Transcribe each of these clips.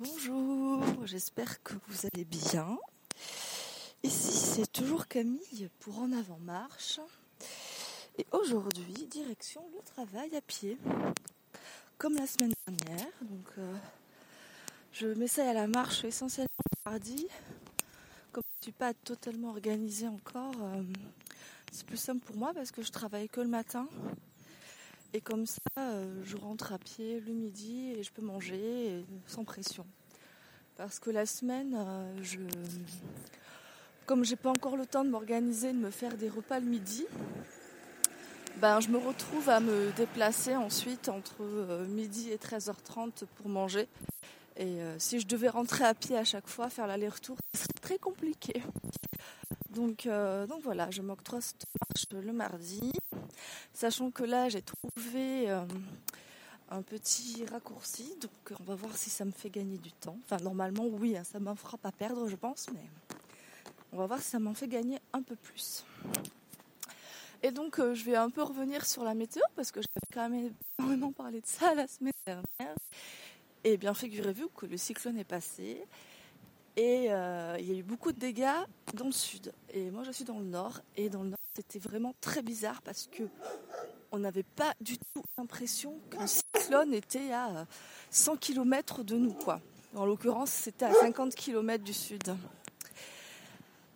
Bonjour, j'espère que vous allez bien. Ici, c'est toujours Camille pour En Avant Marche. Et aujourd'hui, direction le travail à pied, comme la semaine dernière. Donc, euh, je m'essaye à la marche essentiellement mardi. Comme je ne suis pas totalement organisée encore, euh, c'est plus simple pour moi parce que je travaille que le matin. Et comme ça, euh, je rentre à pied le midi et je peux manger sans pression. Parce que la semaine, euh, je, comme j'ai pas encore le temps de m'organiser, de me faire des repas le midi, ben, je me retrouve à me déplacer ensuite entre euh, midi et 13h30 pour manger. Et si je devais rentrer à pied à chaque fois, faire l'aller-retour, ce serait très compliqué. Donc, donc voilà, je m'octroie cette marche le mardi. Sachant que là, j'ai trouvé euh, un petit raccourci, donc on va voir si ça me fait gagner du temps. Enfin, normalement, oui, hein, ça m'en fera pas perdre, je pense, mais on va voir si ça m'en fait gagner un peu plus. Et donc, euh, je vais un peu revenir sur la météo, parce que j'avais quand même énormément parlé de ça la semaine dernière. Et bien, figurez-vous que le cyclone est passé. Et euh, il y a eu beaucoup de dégâts dans le sud. Et moi, je suis dans le nord. Et dans le nord, c'était vraiment très bizarre parce que on n'avait pas du tout l'impression le cyclone était à 100 km de nous, quoi. En l'occurrence, c'était à 50 km du sud.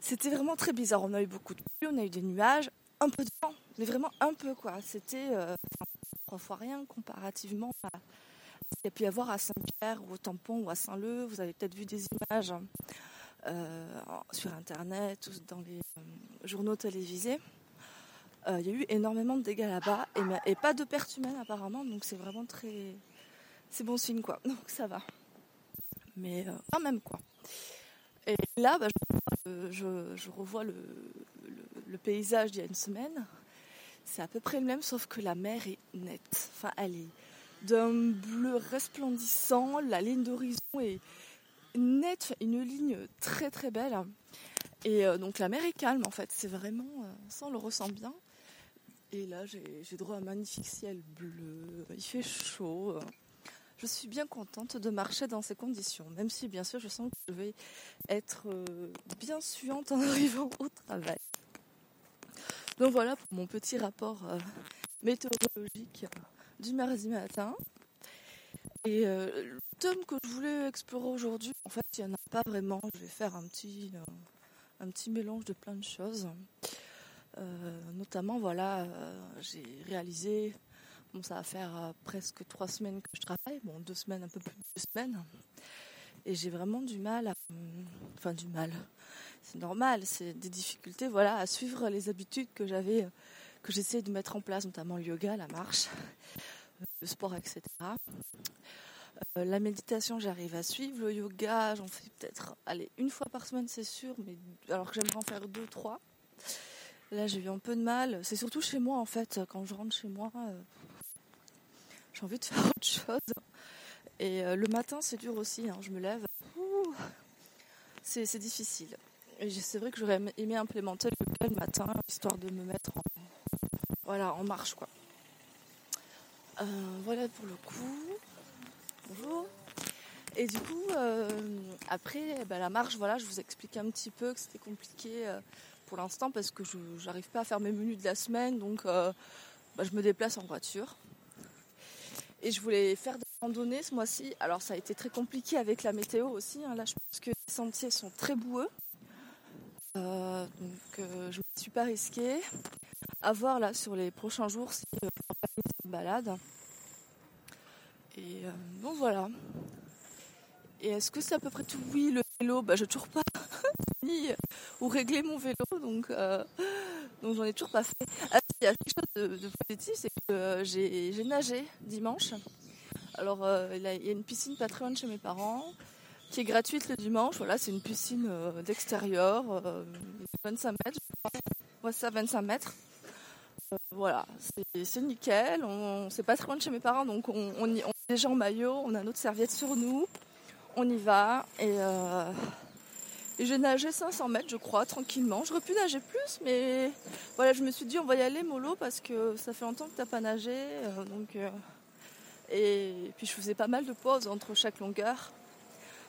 C'était vraiment très bizarre. On a eu beaucoup de pluie, on a eu des nuages, un peu de vent, mais vraiment un peu, quoi. C'était euh, trois fois rien comparativement à ce qu'il y a pu y avoir à Saint-Pierre ou au Tampon ou à Saint-Leu. Vous avez peut-être vu des images euh, sur Internet ou dans les euh, journaux télévisés. Euh, il y a eu énormément de dégâts là-bas et, pas de pertes humaines apparemment, donc c'est vraiment très. C'est bon signe quoi, donc ça va. Mais quand même quoi. Et là, bah, je, revois le, paysage d'il y a une semaine. C'est à peu près le même, sauf que la mer est nette. Enfin, elle est d'un bleu resplendissant, la ligne d'horizon est nette, une ligne très très belle. Et euh, donc la mer est calme en fait, c'est vraiment, euh, ça on le ressent bien. Et là j'ai droit à un magnifique ciel bleu, il fait chaud. Je suis bien contente de marcher dans ces conditions, même si bien sûr je sens que je vais être euh, bien suante en arrivant au travail. Donc voilà pour mon petit rapport météorologique du mardi matin. Et le thème que je voulais explorer aujourd'hui, en fait, il n'y en a pas vraiment. Je vais faire un petit, un petit mélange de plein de choses. Euh, notamment, voilà, euh, j'ai réalisé, bon, ça va faire euh, presque trois semaines que je travaille, bon, deux semaines, un peu plus de deux semaines, et j'ai vraiment du mal, à, enfin du mal, c'est normal, c'est des difficultés, voilà, à suivre les habitudes que j'avais, que j'essayais de mettre en place, notamment le yoga, la marche, le sport, etc. Euh, la méditation, j'arrive à suivre. Le yoga, j'en fais peut-être, allez, une fois par semaine, c'est sûr, mais alors que j'aimerais en faire deux, trois. Là, j'ai eu un peu de mal. C'est surtout chez moi, en fait. Quand je rentre chez moi, euh, j'ai envie de faire autre chose. Et euh, le matin, c'est dur aussi. Hein. Je me lève. C'est difficile. C'est vrai que j'aurais aimé implémenter le yoga le matin, histoire de me mettre en, voilà, en marche, quoi. voilà pour le coup. Et du coup, euh, après bah, la marche, voilà, je vous explique un petit peu que c'était compliqué euh, pour l'instant parce que je n'arrive pas à faire mes menus de la semaine, donc euh, bah, je me déplace en voiture. Et je voulais faire des randonnées ce mois-ci. Alors ça a été très compliqué avec la météo aussi. Hein. Là, je pense que les sentiers sont très boueux. donc je ne me suis pas risquée. À voir là sur les prochains jours si je une balade. Et euh, voilà. Et est-ce que c'est à peu près tout? Oui, le vélo, bah, je n'ai toujours pas ni ou réglé mon vélo, donc, euh, donc j'en ai toujours pas fait. Ah, il y a quelque chose de, positif, c'est que euh, j'ai nagé dimanche. Alors il y a une piscine de chez mes parents qui est gratuite le dimanche. Voilà, c'est une piscine d'extérieur, 25 mètres, je crois. Ouais, ça, 25 mètres. voilà, c'est nickel. On, c'est pas très loin de chez mes parents, donc on, y, déjà en maillot, on a notre serviette sur nous, on y va euh, et, j'ai nagé 500 mètres je crois tranquillement. J'aurais pu nager plus mais voilà je me suis dit on va y aller mollo parce que ça fait longtemps que t'as pas nagé euh, euh, et puis je faisais pas mal de pauses entre chaque longueur.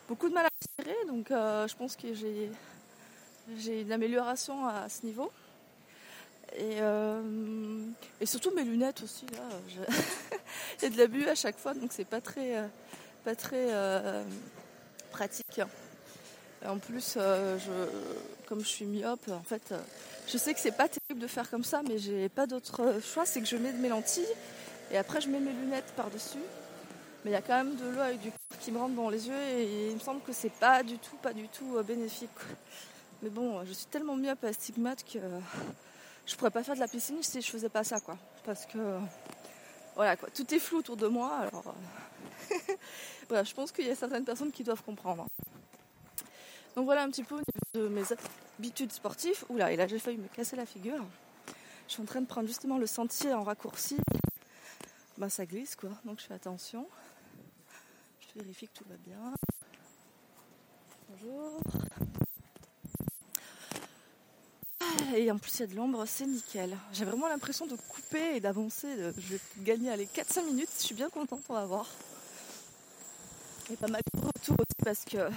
beaucoup de mal à tirer, donc je pense que j'ai, une amélioration à ce niveau. Et, surtout mes lunettes aussi, là, de l'abus à chaque fois, donc c'est pas très, pas très pratique. en plus, je, comme je suis myope, en fait, je sais que c'est pas terrible de faire comme ça, mais j'ai pas d'autre choix, c'est que je mets mes lentilles et après je mets mes lunettes par-dessus. Mais il y a quand même de l'eau avec du qui me rentre dans les yeux et il me semble que c'est pas du tout, pas du tout euh, bénéfique. Mais bon, je suis tellement myope à stigmate que je pourrais pas faire de la piscine si je faisais pas ça, quoi. Parce que voilà, quoi, tout est flou autour de moi. Alors, euh, je pense qu'il y a certaines personnes qui doivent comprendre. Donc voilà un petit peu au niveau de mes habitudes sportives. Oula, et là j'ai failli me casser la figure. Je suis en train de prendre justement le sentier en raccourci. Ben ça glisse quoi, donc je fais attention. Je vérifie que tout va bien. Bonjour. Et en plus il y a de l'ombre, c'est nickel. J'ai vraiment l'impression de couper et d'avancer. Je vais gagner les 4-5 minutes, je suis bien contente, on va voir. Et pas mal de retour aussi parce que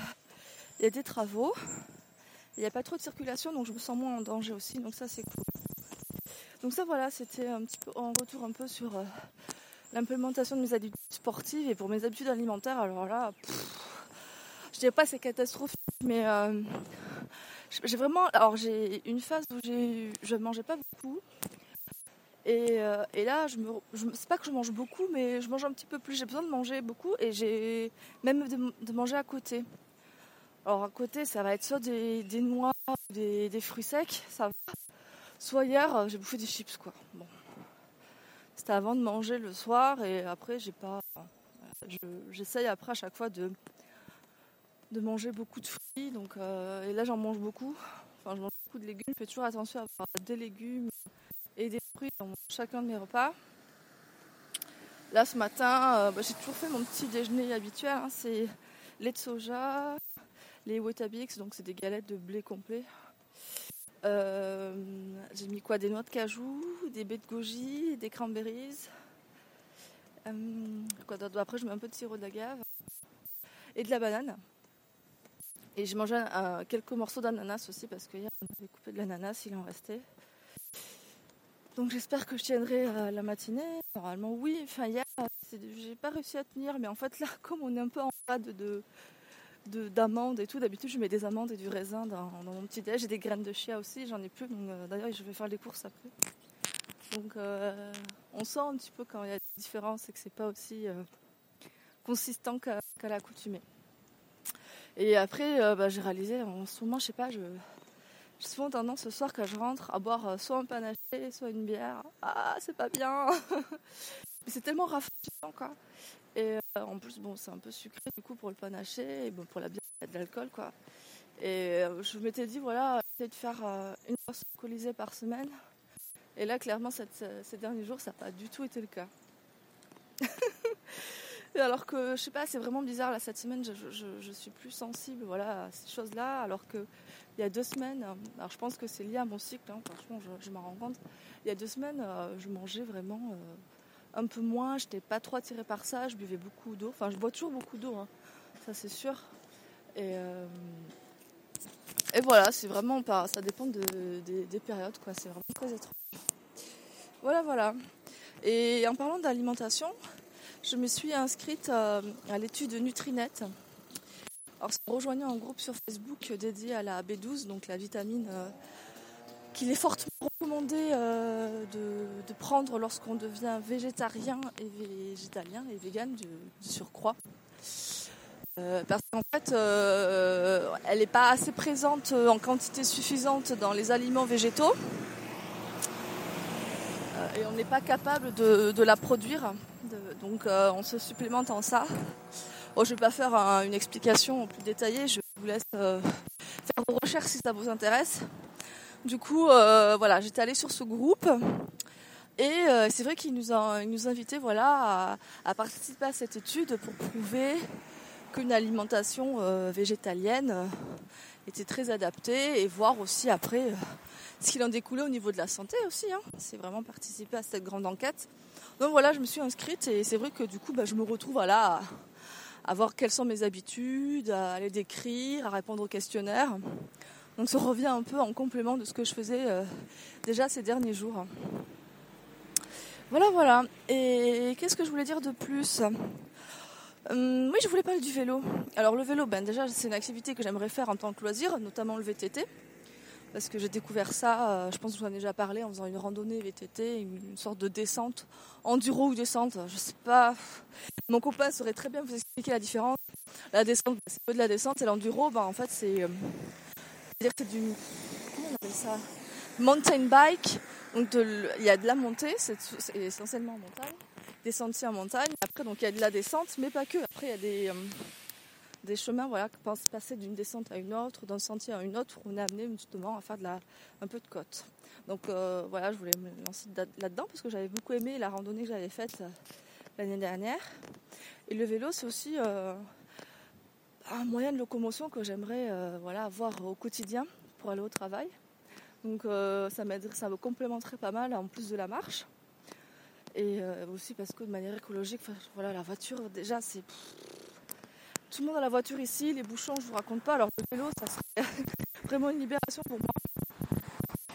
il y a des travaux. Il n'y a pas trop de circulation, donc je me sens moins en danger aussi, donc ça c'est cool. Donc ça voilà, c'était un petit peu en retour un peu sur euh, l'implémentation de mes habitudes sportives et pour mes habitudes alimentaires. Alors là, je dirais pas c'est catastrophique, mais euh, j'ai vraiment, alors j'ai une phase où j'ai, je mangeais pas beaucoup. Et, euh, là, je me, c'est pas que je mange beaucoup, mais je mange un petit peu plus. J'ai besoin de manger beaucoup et j'ai même de manger à côté. Alors à côté, ça va être soit des, noix, des, des, fruits secs, ça va. Soit hier, euh, j'ai bouffé des chips, quoi. Bon. C'était avant de manger le soir et après, j'ai pas. J'essaye après à chaque fois de, de manger beaucoup de fruits. Donc, euh, et là, j'en mange beaucoup. Enfin, je mange beaucoup de légumes. Je fais toujours attention à avoir des légumes et des fruits dans chacun de mes repas. Là, ce matin, euh, bah, j'ai toujours fait mon petit déjeuner habituel. Hein. c'est lait de soja, les Wetabix, donc c'est des galettes de blé complet. Euh, j'ai mis quoi? Des noix de cajou, des baies de goji, des cranberries. Euh, Après, je mets un peu de sirop d'agave et de la banane. Et j'ai mangé quelques morceaux d'ananas aussi parce que hier on avait coupé de l'ananas, il en restait. Donc j'espère que je tiendrai euh, la matinée. Normalement oui. Enfin hier, j'ai pas réussi à tenir, mais en fait là, comme on est un peu en phase de, d'amandes et tout. D'habitude, je mets des amandes et du raisin dans, mon petit déj. J'ai des graines de chia aussi, j'en ai plus. Euh, d'ailleurs, je vais faire les courses après. Donc, euh, on sent un petit peu quand il y a des différences et que c'est pas aussi euh, consistant qu'à l'accoutumée. Et après, bah, j'ai réalisé, en ce moment, je sais pas, je, j'ai souvent tendance ce soir quand je rentre à boire soit un panaché, soit une bière. Ah, c'est pas bien. C'est tellement rafraîchissant, quoi. Et euh, en plus, bon, c'est un peu sucré du coup pour le panaché, et bon, pour la bière, il y a de l'alcool quoi. Et euh, je m'étais dit, voilà, essayer de faire euh, une fois alcoolisée par semaine. Et là, clairement, ces derniers jours, ça n'a pas du tout été le cas. alors que, je sais pas, c'est vraiment bizarre, là, cette semaine, je, suis plus sensible voilà, à ces choses-là, alors qu'il y a deux semaines, alors je pense que c'est lié à mon cycle, hein, franchement, je, m'en rends compte. Il y a deux semaines, je mangeais vraiment un peu moins, j'étais pas trop attirée par ça, je buvais beaucoup d'eau. Enfin, je bois toujours beaucoup d'eau, hein. ça c'est sûr. Et, euh, et voilà, c'est vraiment pas. Ça dépend des, périodes, quoi. C'est vraiment très étrange. Voilà, voilà. Et en parlant d'alimentation, je me suis inscrite à, l'étude Nutrinet. Alors, c'est rejoignant un groupe sur Facebook dédié à la B12, donc la vitamine euh, qu'il est fortement recommandé euh, de, prendre lorsqu'on devient végétarien et végétalien et vegan du, surcroît. Euh, parce qu'en fait, euh, elle n'est pas assez présente en quantité suffisante dans les aliments végétaux. et on n'est pas capable de, la produire. Donc on se supplémente en ça. je ne vais pas faire une explication plus détaillée, je vous laisse faire vos recherches si ça vous intéresse. Du coup, euh, voilà, j'étais allée sur ce groupe. Et euh, c'est vrai qu'ils nous, a, nous invitaient voilà, à, participer à cette étude pour prouver qu'une alimentation euh, végétalienne était très adaptée et voir aussi après ce qu'il en découlait au niveau de la santé aussi. Hein. C'est vraiment participer à cette grande enquête. Donc voilà, je me suis inscrite et c'est vrai que du coup, bah, je me retrouve à voir quelles sont mes habitudes, à les décrire, à répondre aux questionnaires. Donc ça revient un peu en complément de ce que je faisais euh, déjà ces derniers jours. Voilà, voilà. Et qu'est-ce que je voulais dire de plus? Hum, Oui, je voulais parler du vélo. Alors le vélo, ben déjà c'est une activité que j'aimerais faire en tant que loisir, notamment le VTT. Parce que j'ai découvert ça, euh, je pense que j'en ai déjà parlé, en faisant une randonnée VTT, une, sorte de descente, enduro ou descente, je sais pas. Mon copain saurait très bien vous expliquer la différence. La descente, c'est peu de la descente, et l'enduro, ben, en fait c'est... Euh, c'est du... Comment on appelle ça? Mountain bike. Il y a de la montée, c'est essentiellement en montagne, des sentiers en montagne. Après, donc il y a de la descente, mais pas que. Après, il y a des, euh, des chemins voilà, qui passer d'une descente à une autre, d'un sentier à une autre, on est amené justement à faire de la, un peu de côte. Donc euh, voilà, je voulais me lancer là-dedans parce que j'avais beaucoup aimé la randonnée que j'avais faite euh, l'année dernière. Et le vélo, c'est aussi un moyen de locomotion que j'aimerais voilà, avoir au quotidien pour aller au travail. Donc ça ça me complémenterait pas mal en plus de la marche. Et aussi parce que de manière écologique, voilà, la voiture déjà c'est tout le monde a la voiture ici, les bouchons, je vous raconte pas. Alors le vélo, ça serait vraiment une libération pour moi.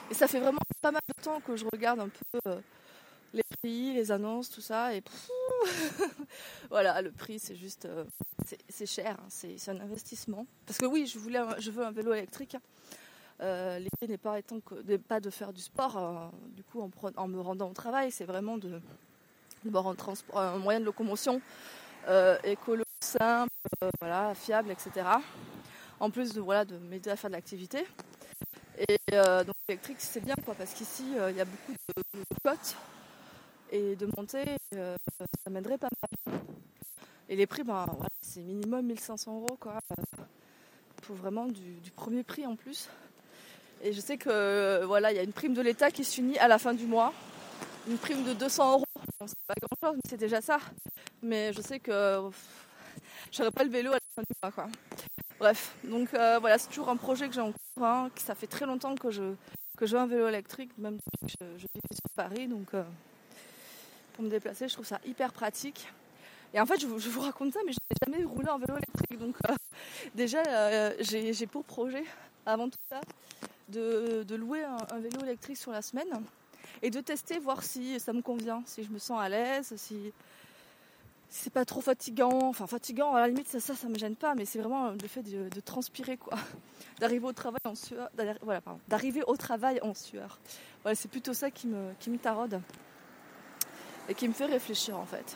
Et ça fait vraiment pas mal de temps que je regarde un peu euh, les prix, les annonces, tout ça. Et voilà, le prix, c'est juste, euh, c'est cher, hein. c'est un investissement. Parce que oui, je voulais, je veux un vélo électrique. Euh, L'idée n'est pas, pas de faire du sport, du coup, en, me rendant au travail, c'est vraiment de, de un, transport, un moyen de locomotion écolo simple, euh, voilà, fiable, etc. En plus de, voilà, de m'aider à faire de l'activité. Et euh, donc l'électrique c'est bien quoi parce qu'ici euh, il y a beaucoup de, côtes et de montées, ça m'aiderait pas mal. Et les prix, ben, c'est minimum 1500 euros quoi. Pour vraiment du, premier prix en plus. Et je sais que voilà, il y a une prime de l'État qui s'unit à la fin du mois. Une prime de 200 euros. c'est pas grand chose, mais c'est déjà ça. Mais je sais que j'aurais pas le vélo à la fin du mois. Bref, donc euh, voilà, c'est toujours un projet que j'ai en cours. Hein, ça fait très longtemps que je, que je veux un vélo électrique, même que je, je vis sur Paris. Donc euh, pour me déplacer, je trouve ça hyper pratique. Et en fait, je vous, raconte ça, mais je n'ai jamais roulé en vélo électrique. Donc euh, déjà, j'ai pour projet, avant tout ça, de, de louer un, un, vélo électrique sur la semaine et de tester, voir si ça me convient, si je me sens à l'aise, si, c'est pas trop fatigant. Enfin, fatigant, à la limite, ça, ça, me gêne pas, mais c'est vraiment le fait de, transpirer, quoi. D'arriver au travail en sueur. Voilà, D'arriver au travail en sueur. Voilà, c'est plutôt ça qui me, qui. Et qui me fait réfléchir, en fait.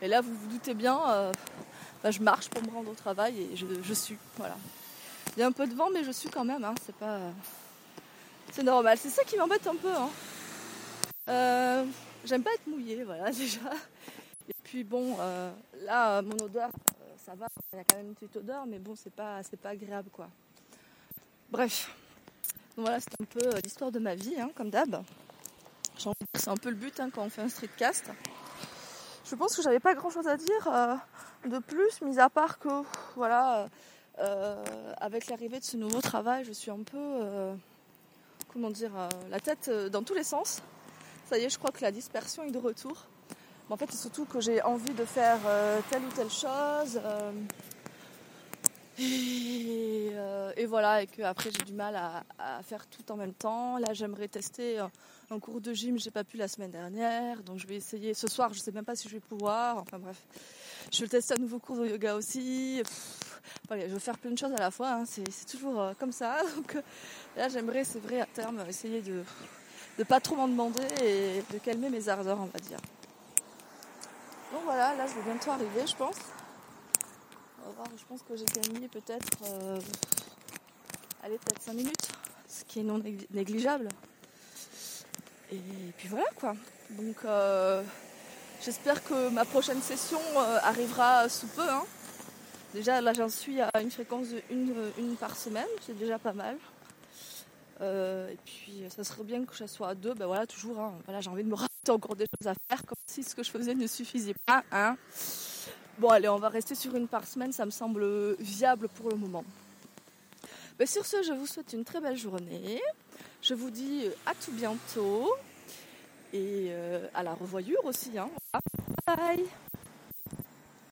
Et là, vous vous doutez bien, euh, bah, je marche pour me rendre au travail et je, suis. Voilà. Il y a un peu de vent, mais je suis quand même. Hein, c'est pas. C'est normal. C'est ça qui m'embête un peu. Hein. Euh, j'aime pas être mouillée, voilà, déjà. Puis bon, euh, là, mon odeur, euh, ça va, il y a quand même une petite odeur, mais bon, c'est pas, c'est pas agréable, quoi. Bref, voilà, c'est un peu euh, l'histoire de ma vie, hein, comme d'hab. C'est un peu le but hein, quand on fait un streetcast. Je pense que j'avais pas grand chose à dire de plus, mis à part que, voilà, avec l'arrivée de ce nouveau travail, je suis un peu, comment dire, la tête dans tous les sens. Ça y est, je crois que la dispersion est de retour en fait, c'est surtout que j'ai envie de faire euh, telle ou telle chose. Euh, euh, et, voilà, et qu'après j'ai du mal à, faire tout en même temps. Là, j'aimerais tester un, cours de gym, j'ai pas pu la semaine dernière, donc je vais essayer ce soir. Je sais même pas si je vais pouvoir. Enfin bref, je vais tester un nouveau cours de yoga aussi. je veux faire plein de choses à la fois. Hein. C'est, toujours comme ça. Donc là, j'aimerais, c'est vrai, à terme, essayer de ne pas trop m'en demander et de calmer mes ardeurs, on va dire. Donc voilà, là je vais bientôt arriver, je pense. Je pense que j'ai gagné peut-être, euh, peut-être 5 minutes, ce qui est non négligeable. Et puis voilà quoi. Donc euh, j'espère que ma prochaine session euh, arrivera sous peu. Hein. Déjà là j'en suis à une fréquence de une, par semaine, c'est déjà pas mal. et puis ça serait bien que je sois à deux, ben voilà, toujours, hein. voilà, j'ai envie de me encore des choses à faire, comme si ce que je faisais ne suffisait pas. Hein. Bon, allez, on va rester sur une par semaine, ça me semble viable pour le moment. Mais sur ce, je vous souhaite une très belle journée. Je vous dis à tout bientôt et euh, à la revoyure aussi. Hein. Bye